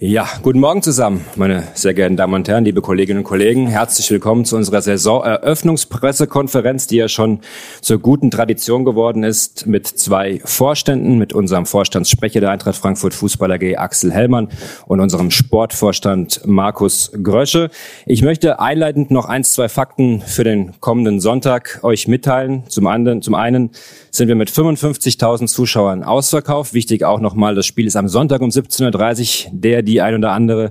Ja, guten Morgen zusammen, meine sehr geehrten Damen und Herren, liebe Kolleginnen und Kollegen. Herzlich willkommen zu unserer Saisoneröffnungspressekonferenz, die ja schon zur guten Tradition geworden ist, mit zwei Vorständen, mit unserem Vorstandssprecher der Eintracht Frankfurt Fußball AG Axel Hellmann und unserem Sportvorstand Markus Grösche. Ich möchte einleitend noch eins, zwei Fakten für den kommenden Sonntag euch mitteilen. Zum anderen, zum einen sind wir mit 55.000 Zuschauern ausverkauft. Wichtig auch nochmal, das Spiel ist am Sonntag um 17.30 Uhr. Der, die ein oder andere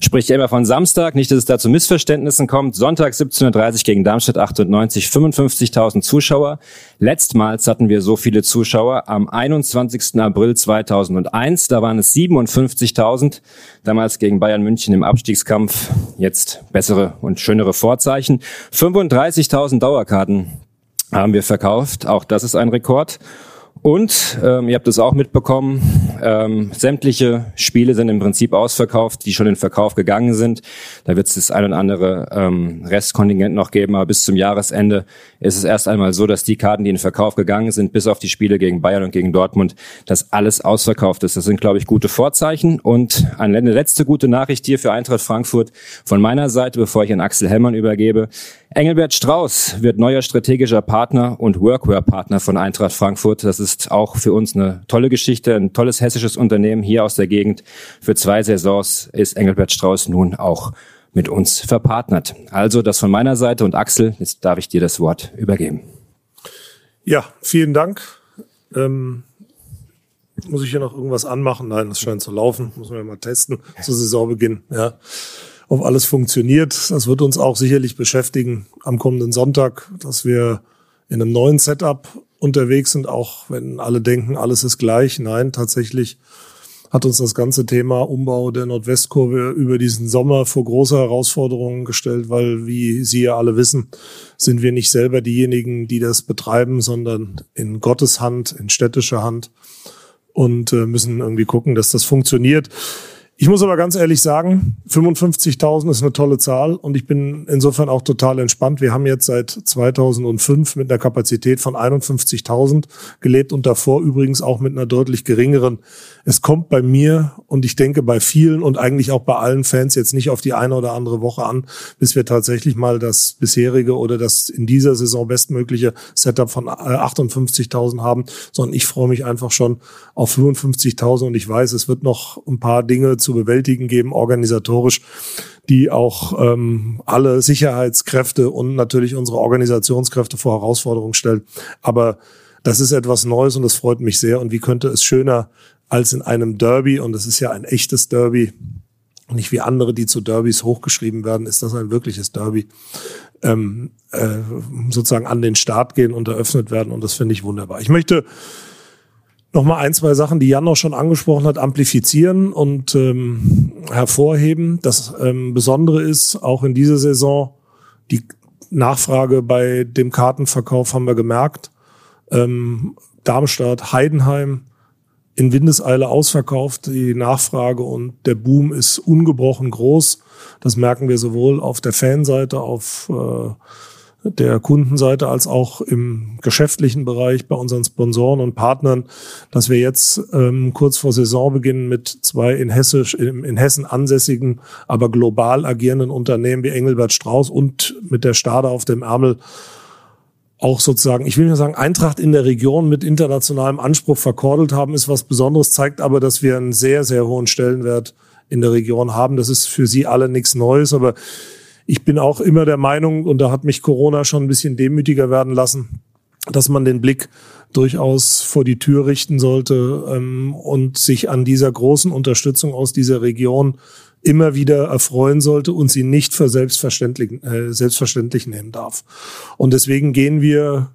spricht ja immer von Samstag. Nicht, dass es da zu Missverständnissen kommt. Sonntag 17.30 Uhr gegen Darmstadt 98, 55.000 Zuschauer. Letztmals hatten wir so viele Zuschauer am 21. April 2001. Da waren es 57.000. Damals gegen Bayern München im Abstiegskampf. Jetzt bessere und schönere Vorzeichen. 35.000 Dauerkarten haben wir verkauft. Auch das ist ein Rekord. Und ähm, ihr habt es auch mitbekommen, ähm, sämtliche Spiele sind im Prinzip ausverkauft, die schon in Verkauf gegangen sind. Da wird es das ein oder andere ähm, Restkontingent noch geben, aber bis zum Jahresende ist es erst einmal so, dass die Karten, die in Verkauf gegangen sind, bis auf die Spiele gegen Bayern und gegen Dortmund, dass alles ausverkauft ist. Das sind, glaube ich, gute Vorzeichen. Und eine letzte gute Nachricht hier für Eintracht Frankfurt von meiner Seite, bevor ich an Axel Hellmann übergebe. Engelbert Strauß wird neuer strategischer Partner und Workwear-Partner von Eintracht Frankfurt. Das ist auch für uns eine tolle Geschichte, ein tolles hessisches Unternehmen hier aus der Gegend. Für zwei Saisons ist Engelbert Strauß nun auch mit uns verpartnert. Also das von meiner Seite und Axel, jetzt darf ich dir das Wort übergeben. Ja, vielen Dank. Ähm, muss ich hier noch irgendwas anmachen? Nein, das scheint zu laufen. Muss man ja mal testen zu Saisonbeginn. Ja ob alles funktioniert. Das wird uns auch sicherlich beschäftigen am kommenden Sonntag, dass wir in einem neuen Setup unterwegs sind, auch wenn alle denken, alles ist gleich. Nein, tatsächlich hat uns das ganze Thema Umbau der Nordwestkurve über diesen Sommer vor große Herausforderungen gestellt, weil, wie Sie ja alle wissen, sind wir nicht selber diejenigen, die das betreiben, sondern in Gottes Hand, in städtischer Hand und äh, müssen irgendwie gucken, dass das funktioniert. Ich muss aber ganz ehrlich sagen, 55.000 ist eine tolle Zahl und ich bin insofern auch total entspannt. Wir haben jetzt seit 2005 mit einer Kapazität von 51.000 gelebt und davor übrigens auch mit einer deutlich geringeren. Es kommt bei mir und ich denke bei vielen und eigentlich auch bei allen Fans jetzt nicht auf die eine oder andere Woche an, bis wir tatsächlich mal das bisherige oder das in dieser Saison bestmögliche Setup von 58.000 haben, sondern ich freue mich einfach schon auf 55.000 und ich weiß, es wird noch ein paar Dinge zu bewältigen geben, organisatorisch, die auch ähm, alle Sicherheitskräfte und natürlich unsere Organisationskräfte vor Herausforderungen stellen. Aber das ist etwas Neues und das freut mich sehr. Und wie könnte es schöner als in einem Derby, und das ist ja ein echtes Derby, nicht wie andere, die zu Derbys hochgeschrieben werden, ist das ein wirkliches Derby, ähm, äh, sozusagen an den Start gehen und eröffnet werden. Und das finde ich wunderbar. Ich möchte nochmal ein, zwei Sachen, die Jan auch schon angesprochen hat, amplifizieren und ähm, hervorheben. Das ähm, Besondere ist, auch in dieser Saison, die Nachfrage bei dem Kartenverkauf haben wir gemerkt. Ähm, Darmstadt, Heidenheim in Windeseile ausverkauft. Die Nachfrage und der Boom ist ungebrochen groß. Das merken wir sowohl auf der Fanseite, auf äh, der Kundenseite als auch im geschäftlichen Bereich bei unseren Sponsoren und Partnern, dass wir jetzt ähm, kurz vor Saisonbeginn mit zwei in, Hessisch, in, in Hessen ansässigen, aber global agierenden Unternehmen wie Engelbert Strauß und mit der Stade auf dem Ärmel auch sozusagen, ich will nicht sagen, Eintracht in der Region mit internationalem Anspruch verkordelt haben, ist was Besonderes, zeigt aber, dass wir einen sehr, sehr hohen Stellenwert in der Region haben. Das ist für Sie alle nichts Neues, aber ich bin auch immer der Meinung, und da hat mich Corona schon ein bisschen demütiger werden lassen, dass man den Blick durchaus vor die Tür richten sollte ähm, und sich an dieser großen Unterstützung aus dieser Region immer wieder erfreuen sollte und sie nicht für selbstverständlich, äh, selbstverständlich nehmen darf. Und deswegen gehen wir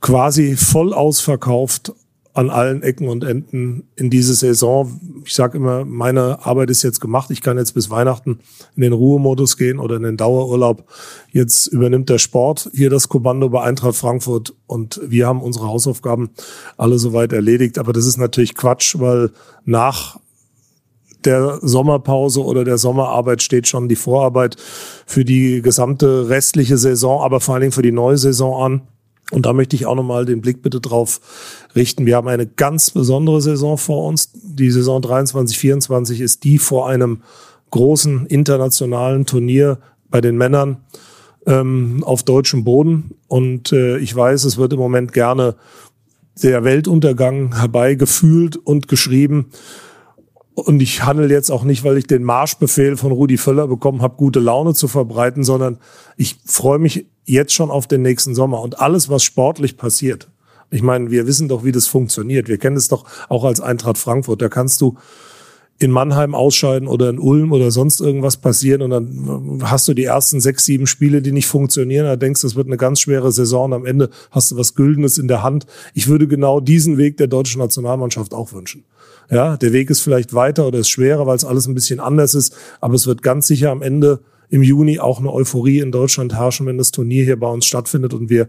quasi voll ausverkauft an allen Ecken und Enden in diese Saison. Ich sage immer, meine Arbeit ist jetzt gemacht. Ich kann jetzt bis Weihnachten in den Ruhemodus gehen oder in den Dauerurlaub. Jetzt übernimmt der Sport hier das Kommando bei Eintracht Frankfurt und wir haben unsere Hausaufgaben alle soweit erledigt. Aber das ist natürlich Quatsch, weil nach der Sommerpause oder der Sommerarbeit steht schon die Vorarbeit für die gesamte restliche Saison, aber vor allen Dingen für die neue Saison an. Und da möchte ich auch nochmal den Blick bitte drauf richten. Wir haben eine ganz besondere Saison vor uns. Die Saison 23, 24 ist die vor einem großen internationalen Turnier bei den Männern ähm, auf deutschem Boden. Und äh, ich weiß, es wird im Moment gerne der Weltuntergang herbeigefühlt und geschrieben. Und ich handle jetzt auch nicht, weil ich den Marschbefehl von Rudi Völler bekommen habe, gute Laune zu verbreiten, sondern ich freue mich jetzt schon auf den nächsten Sommer und alles, was sportlich passiert. Ich meine, wir wissen doch, wie das funktioniert. Wir kennen es doch auch als Eintracht Frankfurt. Da kannst du in Mannheim ausscheiden oder in Ulm oder sonst irgendwas passieren und dann hast du die ersten sechs, sieben Spiele, die nicht funktionieren. Da denkst du, es wird eine ganz schwere Saison. Am Ende hast du was Güldenes in der Hand. Ich würde genau diesen Weg der deutschen Nationalmannschaft auch wünschen. Ja, der Weg ist vielleicht weiter oder ist schwerer, weil es alles ein bisschen anders ist. Aber es wird ganz sicher am Ende im Juni auch eine Euphorie in Deutschland herrschen, wenn das Turnier hier bei uns stattfindet und wir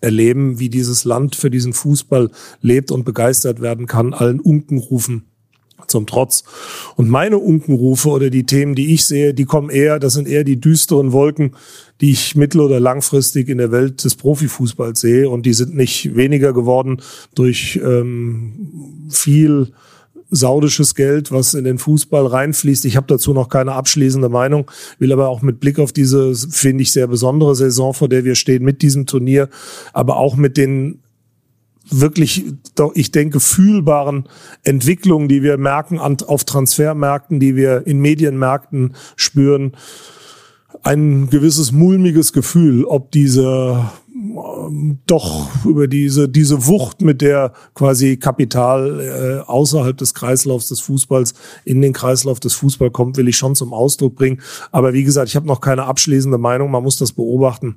erleben, wie dieses Land für diesen Fußball lebt und begeistert werden kann, allen Unkenrufen zum Trotz. Und meine Unkenrufe oder die Themen, die ich sehe, die kommen eher, das sind eher die düsteren Wolken, die ich mittel- oder langfristig in der Welt des Profifußballs sehe. Und die sind nicht weniger geworden durch ähm, viel saudisches Geld, was in den Fußball reinfließt. Ich habe dazu noch keine abschließende Meinung, will aber auch mit Blick auf diese, finde ich, sehr besondere Saison, vor der wir stehen, mit diesem Turnier, aber auch mit den wirklich, doch, ich denke, fühlbaren Entwicklungen, die wir merken auf Transfermärkten, die wir in Medienmärkten spüren, ein gewisses mulmiges Gefühl, ob diese doch über diese, diese Wucht, mit der quasi Kapital äh, außerhalb des Kreislaufs des Fußballs in den Kreislauf des Fußballs kommt, will ich schon zum Ausdruck bringen. Aber wie gesagt, ich habe noch keine abschließende Meinung, man muss das beobachten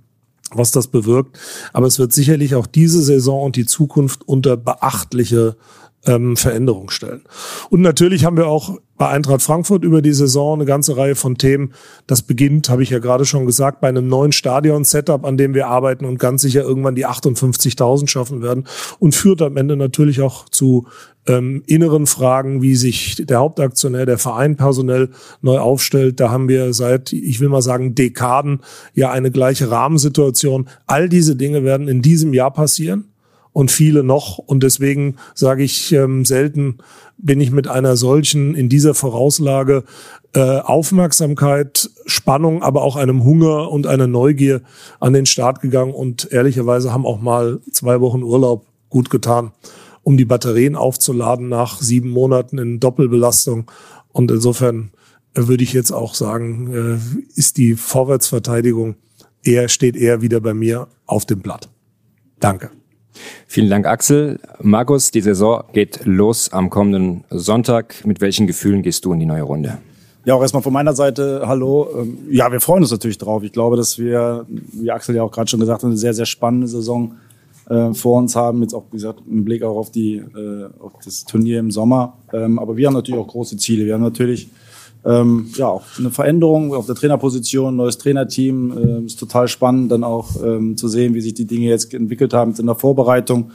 was das bewirkt. Aber es wird sicherlich auch diese Saison und die Zukunft unter beachtliche ähm, Veränderung stellen. Und natürlich haben wir auch bei Eintracht Frankfurt über die Saison eine ganze Reihe von Themen. Das beginnt, habe ich ja gerade schon gesagt, bei einem neuen Stadion-Setup, an dem wir arbeiten und ganz sicher irgendwann die 58.000 schaffen werden und führt am Ende natürlich auch zu ähm, inneren Fragen, wie sich der Hauptaktionär, der Verein personell neu aufstellt. Da haben wir seit, ich will mal sagen, Dekaden ja eine gleiche Rahmensituation. All diese Dinge werden in diesem Jahr passieren und viele noch. Und deswegen sage ich ähm, selten, bin ich mit einer solchen in dieser Vorauslage äh, Aufmerksamkeit, Spannung, aber auch einem Hunger und einer Neugier an den Start gegangen. Und ehrlicherweise haben auch mal zwei Wochen Urlaub gut getan, um die Batterien aufzuladen nach sieben Monaten in Doppelbelastung. Und insofern äh, würde ich jetzt auch sagen, äh, ist die Vorwärtsverteidigung eher, steht eher wieder bei mir auf dem Blatt. Danke. Vielen Dank, Axel. Markus, die Saison geht los am kommenden Sonntag. Mit welchen Gefühlen gehst du in die neue Runde? Ja, auch erstmal von meiner Seite, hallo. Ähm, ja, wir freuen uns natürlich drauf. Ich glaube, dass wir, wie Axel ja auch gerade schon gesagt hat, eine sehr, sehr spannende Saison äh, vor uns haben. Jetzt auch, wie gesagt, im Blick auch auf, die, äh, auf das Turnier im Sommer. Ähm, aber wir haben natürlich auch große Ziele. Wir haben natürlich ähm, ja, auch eine Veränderung auf der Trainerposition, neues Trainerteam. Äh, ist total spannend, dann auch ähm, zu sehen, wie sich die Dinge jetzt entwickelt haben in der Vorbereitung.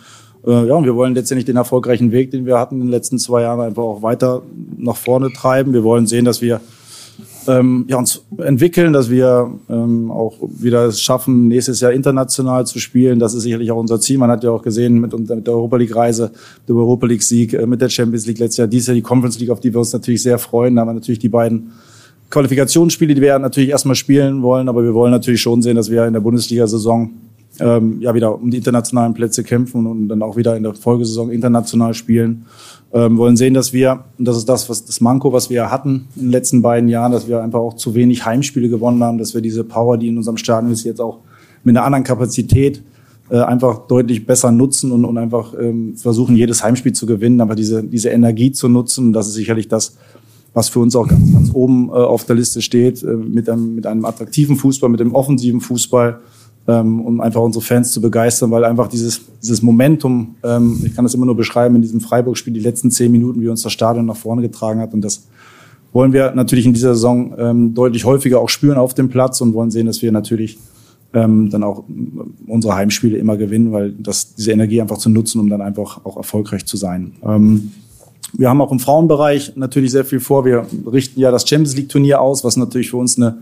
Äh, ja, und wir wollen letztendlich den erfolgreichen Weg, den wir hatten in den letzten zwei Jahren, einfach auch weiter nach vorne treiben. Wir wollen sehen, dass wir ähm, ja, uns entwickeln, dass wir ähm, auch wieder es schaffen, nächstes Jahr international zu spielen. Das ist sicherlich auch unser Ziel. Man hat ja auch gesehen mit, mit der Europa League-Reise, der Europa League-Sieg, äh, mit der Champions League letztes Jahr, dieses Jahr die Conference League, auf die wir uns natürlich sehr freuen. Da haben wir natürlich die beiden Qualifikationsspiele, die wir natürlich erstmal spielen wollen, aber wir wollen natürlich schon sehen, dass wir in der Bundesliga-Saison ähm, ja wieder um die internationalen Plätze kämpfen und dann auch wieder in der Folgesaison international spielen. Ähm, wollen sehen, dass wir, und das ist das, was das Manko, was wir hatten in den letzten beiden Jahren, dass wir einfach auch zu wenig Heimspiele gewonnen haben, dass wir diese Power, die in unserem Stadion ist, jetzt auch mit einer anderen Kapazität äh, einfach deutlich besser nutzen und, und einfach ähm, versuchen, jedes Heimspiel zu gewinnen, aber diese, diese Energie zu nutzen. Das ist sicherlich das, was für uns auch ganz, ganz oben äh, auf der Liste steht, äh, mit, einem, mit einem attraktiven Fußball, mit dem offensiven Fußball ähm, um einfach unsere Fans zu begeistern, weil einfach dieses, dieses Momentum, ähm, ich kann das immer nur beschreiben, in diesem Freiburg-Spiel, die letzten zehn Minuten, wie uns das Stadion nach vorne getragen hat. Und das wollen wir natürlich in dieser Saison ähm, deutlich häufiger auch spüren auf dem Platz und wollen sehen, dass wir natürlich ähm, dann auch unsere Heimspiele immer gewinnen, weil das, diese Energie einfach zu nutzen, um dann einfach auch erfolgreich zu sein. Ähm, wir haben auch im Frauenbereich natürlich sehr viel vor. Wir richten ja das Champions League Turnier aus, was natürlich für uns eine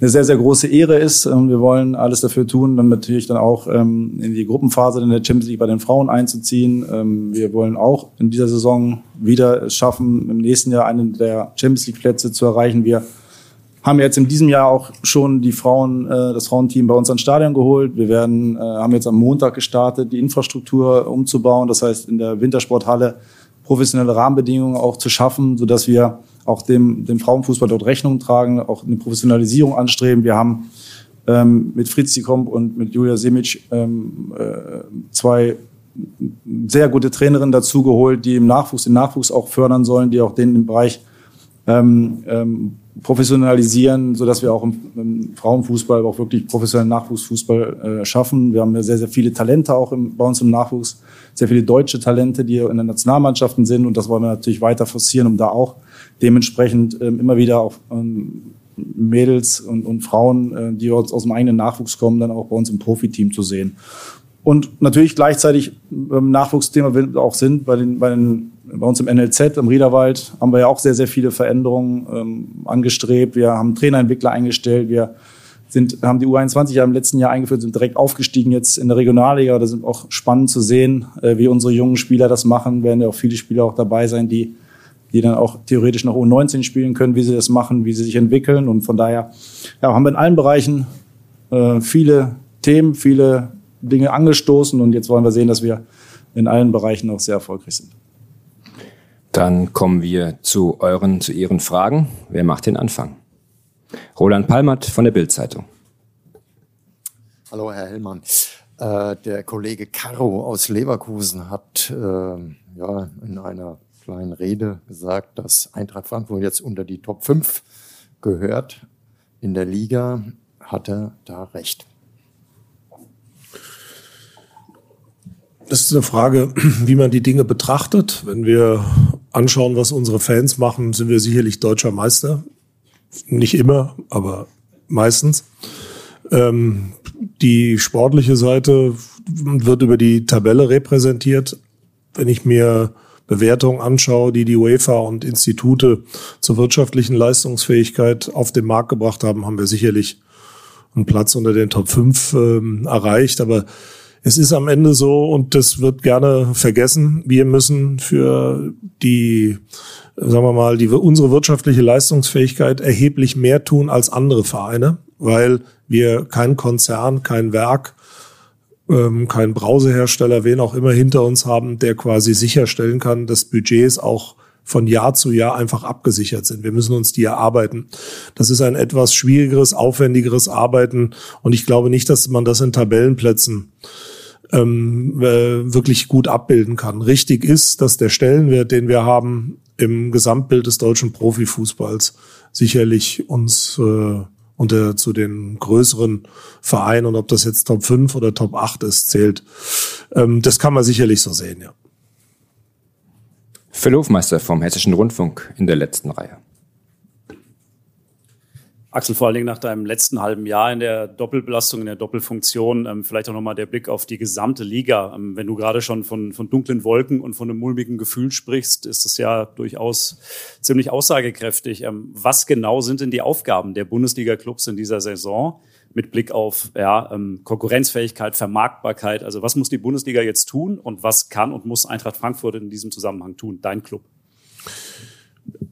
eine sehr, sehr große Ehre ist. Wir wollen alles dafür tun, dann natürlich dann auch ähm, in die Gruppenphase in der Champions League bei den Frauen einzuziehen. Ähm, wir wollen auch in dieser Saison wieder schaffen, im nächsten Jahr einen der Champions League Plätze zu erreichen. Wir haben jetzt in diesem Jahr auch schon die Frauen, äh, das Frauenteam bei uns ans Stadion geholt. Wir werden, äh, haben jetzt am Montag gestartet, die Infrastruktur umzubauen. Das heißt, in der Wintersporthalle professionelle Rahmenbedingungen auch zu schaffen, sodass wir auch dem, dem Frauenfußball dort Rechnung tragen, auch eine Professionalisierung anstreben. Wir haben ähm, mit Fritz Diekomp und mit Julia Simic ähm, äh, zwei sehr gute Trainerinnen dazugeholt, die im Nachwuchs den Nachwuchs auch fördern sollen, die auch den im Bereich ähm, ähm, professionalisieren, so dass wir auch im, im, Frauenfußball auch wirklich professionellen Nachwuchsfußball äh, schaffen. Wir haben ja sehr, sehr viele Talente auch im, bei uns im Nachwuchs, sehr viele deutsche Talente, die in den Nationalmannschaften sind und das wollen wir natürlich weiter forcieren, um da auch dementsprechend ähm, immer wieder auch ähm, Mädels und, und Frauen, äh, die aus, aus dem eigenen Nachwuchs kommen, dann auch bei uns im Profiteam zu sehen. Und natürlich gleichzeitig ähm, Nachwuchsthema auch sind bei, den, bei, den, bei uns im NLZ, im Riederwald, haben wir ja auch sehr, sehr viele Veränderungen ähm, angestrebt. Wir haben Trainerentwickler eingestellt. Wir sind, haben die U21 ja im letzten Jahr eingeführt, sind direkt aufgestiegen jetzt in der Regionalliga. Das ist auch spannend zu sehen, äh, wie unsere jungen Spieler das machen. Werden ja auch viele Spieler auch dabei sein, die, die dann auch theoretisch noch U19 spielen können, wie sie das machen, wie sie sich entwickeln. Und von daher ja, haben wir in allen Bereichen äh, viele Themen, viele Dinge angestoßen und jetzt wollen wir sehen, dass wir in allen Bereichen auch sehr erfolgreich sind. Dann kommen wir zu euren, zu Ihren Fragen. Wer macht den Anfang? Roland Palmert von der Bildzeitung. Hallo, Herr Hellmann. Äh, der Kollege Caro aus Leverkusen hat äh, ja, in einer kleinen Rede gesagt, dass Eintracht Frankfurt jetzt unter die Top 5 gehört in der Liga. Hat er da recht? Das ist eine Frage, wie man die Dinge betrachtet. Wenn wir anschauen, was unsere Fans machen, sind wir sicherlich deutscher Meister. Nicht immer, aber meistens. Ähm, die sportliche Seite wird über die Tabelle repräsentiert. Wenn ich mir Bewertungen anschaue, die die UEFA und Institute zur wirtschaftlichen Leistungsfähigkeit auf den Markt gebracht haben, haben wir sicherlich einen Platz unter den Top 5 ähm, erreicht. Aber es ist am Ende so, und das wird gerne vergessen, wir müssen für die, sagen wir mal, die, unsere wirtschaftliche Leistungsfähigkeit erheblich mehr tun als andere Vereine, weil wir kein Konzern, kein Werk, ähm, kein Brausehersteller, wen auch immer hinter uns haben, der quasi sicherstellen kann, dass Budgets auch von Jahr zu Jahr einfach abgesichert sind. Wir müssen uns die erarbeiten. Das ist ein etwas schwierigeres, aufwendigeres Arbeiten und ich glaube nicht, dass man das in Tabellenplätzen ähm, äh, wirklich gut abbilden kann. Richtig ist, dass der Stellenwert, den wir haben im Gesamtbild des deutschen Profifußballs, sicherlich uns äh, unter zu den größeren Vereinen und ob das jetzt Top 5 oder Top 8 ist, zählt. Ähm, das kann man sicherlich so sehen, ja. Phil Hofmeister vom Hessischen Rundfunk in der letzten Reihe. Axel, vor allen Dingen nach deinem letzten halben Jahr in der Doppelbelastung, in der Doppelfunktion, ähm, vielleicht auch nochmal der Blick auf die gesamte Liga. Ähm, wenn du gerade schon von, von dunklen Wolken und von einem mulmigen Gefühl sprichst, ist das ja durchaus ziemlich aussagekräftig. Ähm, was genau sind denn die Aufgaben der Bundesliga-Clubs in dieser Saison mit Blick auf ja, ähm, Konkurrenzfähigkeit, Vermarktbarkeit? Also was muss die Bundesliga jetzt tun und was kann und muss Eintracht Frankfurt in diesem Zusammenhang tun, dein Club?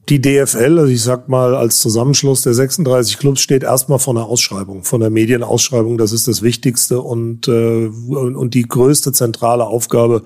Die DFL, also ich sag mal als Zusammenschluss der 36 Clubs, steht erstmal vor einer Ausschreibung, von der Medienausschreibung. Das ist das Wichtigste und, äh, und die größte zentrale Aufgabe,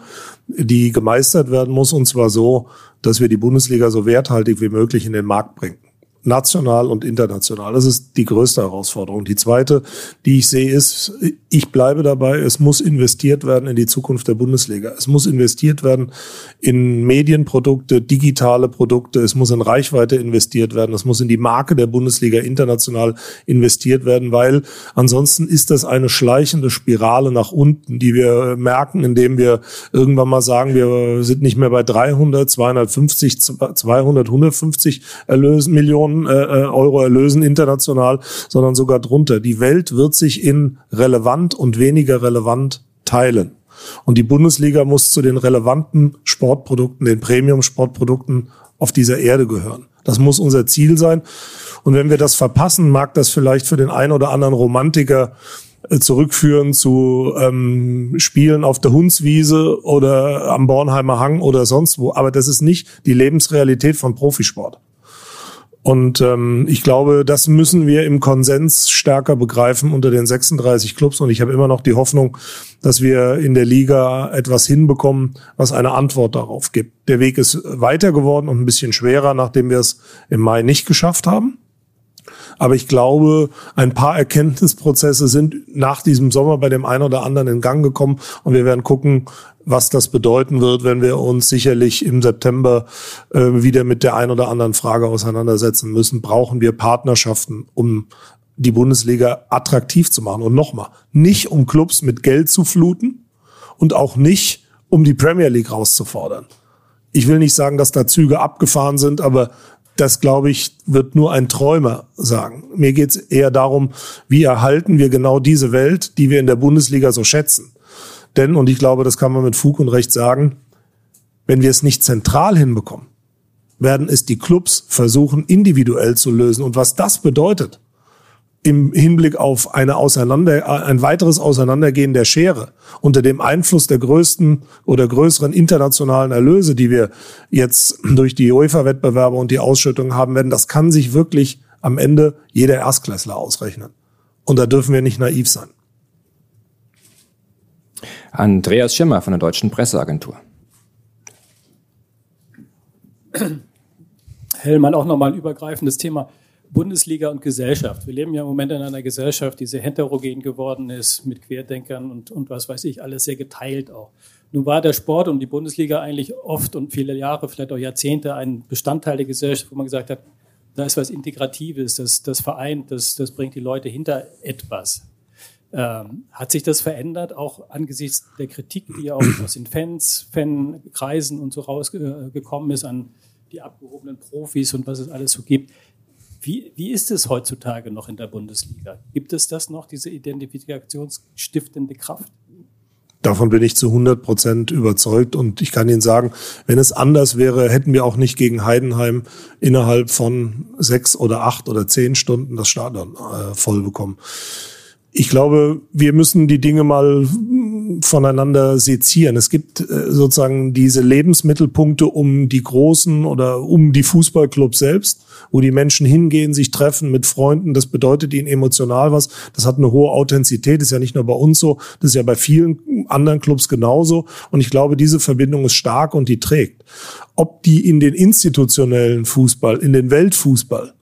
die gemeistert werden muss. Und zwar so, dass wir die Bundesliga so werthaltig wie möglich in den Markt bringen national und international. Das ist die größte Herausforderung. Die zweite, die ich sehe, ist, ich bleibe dabei, es muss investiert werden in die Zukunft der Bundesliga. Es muss investiert werden in Medienprodukte, digitale Produkte, es muss in Reichweite investiert werden, es muss in die Marke der Bundesliga international investiert werden, weil ansonsten ist das eine schleichende Spirale nach unten, die wir merken, indem wir irgendwann mal sagen, wir sind nicht mehr bei 300, 250, 200, 150 Erlösen, Millionen Millionen äh, äh, Euro erlösen international, sondern sogar drunter. Die Welt wird sich in relevant und weniger relevant teilen. Und die Bundesliga muss zu den relevanten Sportprodukten, den Premium-Sportprodukten auf dieser Erde gehören. Das muss unser Ziel sein. Und wenn wir das verpassen, mag das vielleicht für den einen oder anderen Romantiker äh, zurückführen zu ähm, Spielen auf der Hundswiese oder am Bornheimer Hang oder sonst wo. Aber das ist nicht die Lebensrealität von Profisport. Und ähm, ich glaube, das müssen wir im Konsens stärker begreifen unter den 36 Clubs. Und ich habe immer noch die Hoffnung, dass wir in der Liga etwas hinbekommen, was eine Antwort darauf gibt. Der Weg ist weiter geworden und ein bisschen schwerer, nachdem wir es im Mai nicht geschafft haben. Aber ich glaube, ein paar Erkenntnisprozesse sind nach diesem Sommer bei dem einen oder anderen in Gang gekommen und wir werden gucken, was das bedeuten wird, wenn wir uns sicherlich im September äh, wieder mit der einen oder anderen Frage auseinandersetzen müssen. Brauchen wir Partnerschaften, um die Bundesliga attraktiv zu machen? Und nochmal, nicht um Clubs mit Geld zu fluten und auch nicht um die Premier League rauszufordern. Ich will nicht sagen, dass da Züge abgefahren sind, aber das, glaube ich, wird nur ein Träumer sagen. Mir geht es eher darum, wie erhalten wir genau diese Welt, die wir in der Bundesliga so schätzen. Denn, und ich glaube, das kann man mit Fug und Recht sagen, wenn wir es nicht zentral hinbekommen, werden es die Clubs versuchen, individuell zu lösen. Und was das bedeutet, im Hinblick auf eine Auseinander, ein weiteres Auseinandergehen der Schere unter dem Einfluss der größten oder größeren internationalen Erlöse, die wir jetzt durch die UEFA-Wettbewerbe und die Ausschüttung haben werden, das kann sich wirklich am Ende jeder Erstklässler ausrechnen. Und da dürfen wir nicht naiv sein. Andreas Schimmer von der Deutschen Presseagentur. Hellmann, auch nochmal ein übergreifendes Thema. Bundesliga und Gesellschaft. Wir leben ja im Moment in einer Gesellschaft, die sehr heterogen geworden ist, mit Querdenkern und, und was weiß ich, alles sehr geteilt auch. Nun war der Sport und die Bundesliga eigentlich oft und viele Jahre, vielleicht auch Jahrzehnte, ein Bestandteil der Gesellschaft, wo man gesagt hat, da ist was Integratives, das, das vereint, das, das bringt die Leute hinter etwas. Ähm, hat sich das verändert, auch angesichts der Kritik, die auch aus den Fans, Fankreisen und so rausgekommen ist an die abgehobenen Profis und was es alles so gibt? Wie, wie ist es heutzutage noch in der Bundesliga? Gibt es das noch, diese identifikationsstiftende Kraft? Davon bin ich zu 100 Prozent überzeugt und ich kann Ihnen sagen, wenn es anders wäre, hätten wir auch nicht gegen Heidenheim innerhalb von sechs oder acht oder zehn Stunden das Stadion äh, voll bekommen ich glaube, wir müssen die Dinge mal voneinander sezieren. Es gibt äh, sozusagen diese Lebensmittelpunkte um die großen oder um die Fußballclubs selbst, wo die Menschen hingehen, sich treffen mit Freunden. Das bedeutet ihnen emotional was. Das hat eine hohe Authentizität. Ist ja nicht nur bei uns so. Das ist ja bei vielen anderen Clubs genauso. Und ich glaube, diese Verbindung ist stark und die trägt. Ob die in den institutionellen Fußball, in den Weltfußball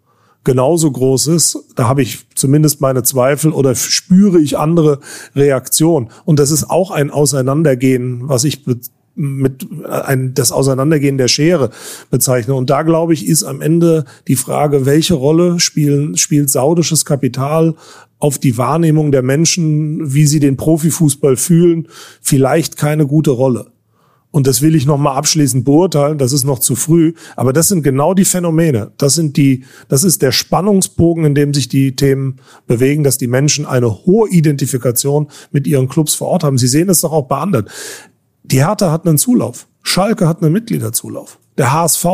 genauso groß ist, da habe ich zumindest meine Zweifel oder spüre ich andere Reaktionen. Und das ist auch ein Auseinandergehen, was ich mit ein, das Auseinandergehen der Schere bezeichne. Und da glaube ich, ist am Ende die Frage, welche Rolle spielen, spielt saudisches Kapital auf die Wahrnehmung der Menschen, wie sie den Profifußball fühlen, vielleicht keine gute Rolle. Und das will ich nochmal abschließend beurteilen, das ist noch zu früh. Aber das sind genau die Phänomene. Das sind die, das ist der Spannungsbogen, in dem sich die Themen bewegen, dass die Menschen eine hohe Identifikation mit ihren Clubs vor Ort haben. Sie sehen es doch auch bei anderen. Die Hertha hat einen Zulauf. Schalke hat einen Mitgliederzulauf. Der HSV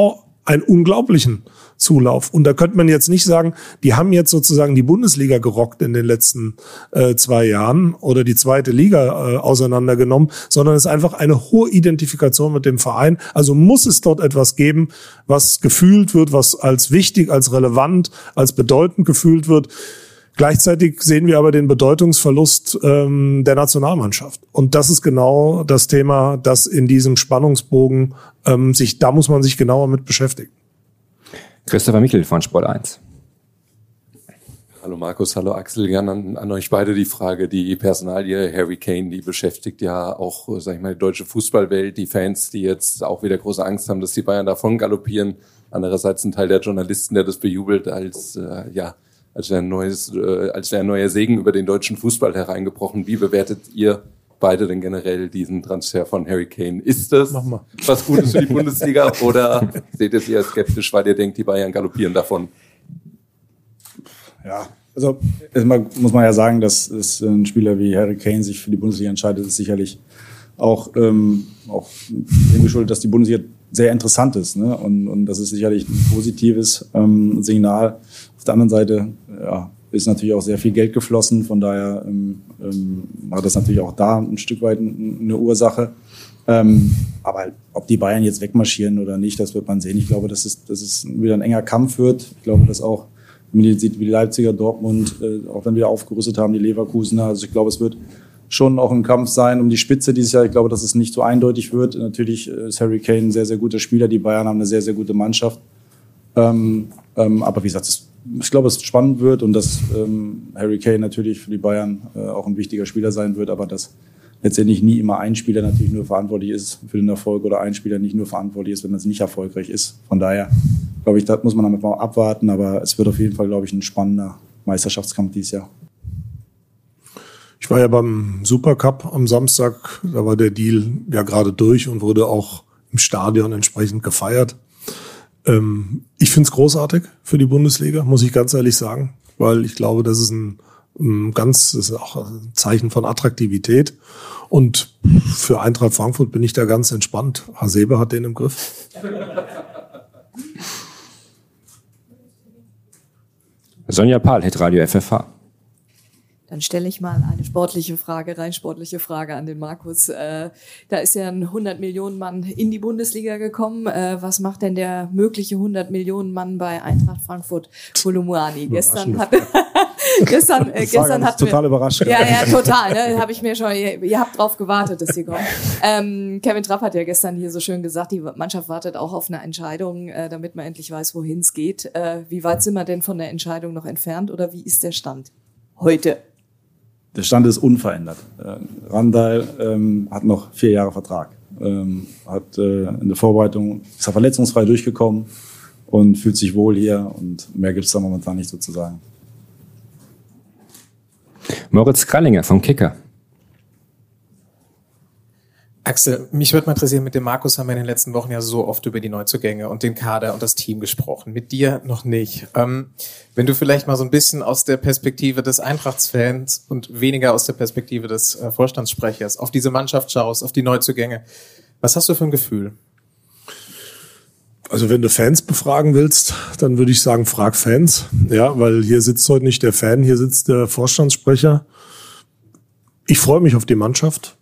einen unglaublichen Zulauf. Und da könnte man jetzt nicht sagen, die haben jetzt sozusagen die Bundesliga gerockt in den letzten äh, zwei Jahren oder die zweite Liga äh, auseinandergenommen, sondern es ist einfach eine hohe Identifikation mit dem Verein. Also muss es dort etwas geben, was gefühlt wird, was als wichtig, als relevant, als bedeutend gefühlt wird. Gleichzeitig sehen wir aber den Bedeutungsverlust ähm, der Nationalmannschaft. Und das ist genau das Thema, das in diesem Spannungsbogen ähm, sich, da muss man sich genauer mit beschäftigen. Christopher Michel von Sport 1. Hallo Markus, hallo Axel. Gerne an, an, euch beide die Frage, die Personalie Harry Kane, die beschäftigt ja auch, sag ich mal, die deutsche Fußballwelt, die Fans, die jetzt auch wieder große Angst haben, dass die Bayern davon galoppieren. Andererseits ein Teil der Journalisten, der das bejubelt als, äh, ja, als wäre ein neues, äh, als wäre ein neuer Segen über den deutschen Fußball hereingebrochen. Wie bewertet ihr beide denn generell diesen Transfer von Harry Kane? Ist das was Gutes für die Bundesliga oder seht ihr es eher skeptisch, weil ihr denkt, die Bayern galoppieren davon? Ja, also erstmal muss man ja sagen, dass es ein Spieler wie Harry Kane sich für die Bundesliga entscheidet, ist sicherlich auch, ähm, auch dem geschuldet, dass die Bundesliga sehr interessant ist. Ne? Und, und das ist sicherlich ein positives ähm, Signal. Auf der anderen Seite ja, ist natürlich auch sehr viel Geld geflossen. Von daher ähm, ähm, hat das natürlich auch da ein Stück weit eine Ursache. Ähm, aber ob die Bayern jetzt wegmarschieren oder nicht, das wird man sehen. Ich glaube, dass es, dass es wieder ein enger Kampf wird. Ich glaube, dass auch, wenn man sieht, wie die Leipziger Dortmund äh, auch dann wieder aufgerüstet haben, die Leverkusener. Also ich glaube, es wird schon auch ein Kampf sein um die Spitze dieses Jahr. Ich glaube, dass es nicht so eindeutig wird. Natürlich ist Harry Kane ein sehr, sehr guter Spieler. Die Bayern haben eine sehr, sehr gute Mannschaft. Ähm, ähm, aber wie gesagt, es, ich glaube, es spannend wird und dass ähm, Harry Kane natürlich für die Bayern äh, auch ein wichtiger Spieler sein wird, aber dass letztendlich nie immer ein Spieler natürlich nur verantwortlich ist für den Erfolg oder ein Spieler nicht nur verantwortlich ist, wenn es nicht erfolgreich ist. Von daher, glaube ich, das muss man damit mal abwarten, aber es wird auf jeden Fall, glaube ich, ein spannender Meisterschaftskampf dieses Jahr. Ich war ja beim Supercup am Samstag, da war der Deal ja gerade durch und wurde auch im Stadion entsprechend gefeiert. Ähm, ich finde es großartig für die Bundesliga, muss ich ganz ehrlich sagen, weil ich glaube, das ist ein, ein ganz, das ist auch ein Zeichen von Attraktivität. Und für Eintracht Frankfurt bin ich da ganz entspannt. Hasebe hat den im Griff. Sonja Pahl, Radio FFH. Dann stelle ich mal eine sportliche Frage, rein sportliche Frage an den Markus. Äh, da ist ja ein 100 Millionen Mann in die Bundesliga gekommen. Äh, was macht denn der mögliche 100 Millionen Mann bei Eintracht Frankfurt Kolumuani? Gestern hat gestern äh, gestern hat total überrascht. Ja, ja, total. Ne? Habe ich mir schon. Ihr, ihr, habt drauf gewartet, dass sie kommen. Ähm, Kevin Trapp hat ja gestern hier so schön gesagt, die Mannschaft wartet auch auf eine Entscheidung, äh, damit man endlich weiß, wohin es geht. Äh, wie weit sind wir denn von der Entscheidung noch entfernt oder wie ist der Stand heute? Der Stand ist unverändert. Äh, Randall ähm, hat noch vier Jahre Vertrag, ähm, hat äh, in der Vorbereitung ist er verletzungsfrei durchgekommen und fühlt sich wohl hier und mehr gibt es da momentan nicht sozusagen. Moritz Krallinger vom Kicker. Axel, mich würde mal interessieren, mit dem Markus haben wir in den letzten Wochen ja so oft über die Neuzugänge und den Kader und das Team gesprochen. Mit dir noch nicht. Ähm, wenn du vielleicht mal so ein bisschen aus der Perspektive des Eintrachtsfans und weniger aus der Perspektive des äh, Vorstandssprechers auf diese Mannschaft schaust, auf die Neuzugänge, was hast du für ein Gefühl? Also wenn du Fans befragen willst, dann würde ich sagen, frag Fans. Ja, weil hier sitzt heute nicht der Fan, hier sitzt der Vorstandssprecher. Ich freue mich auf die Mannschaft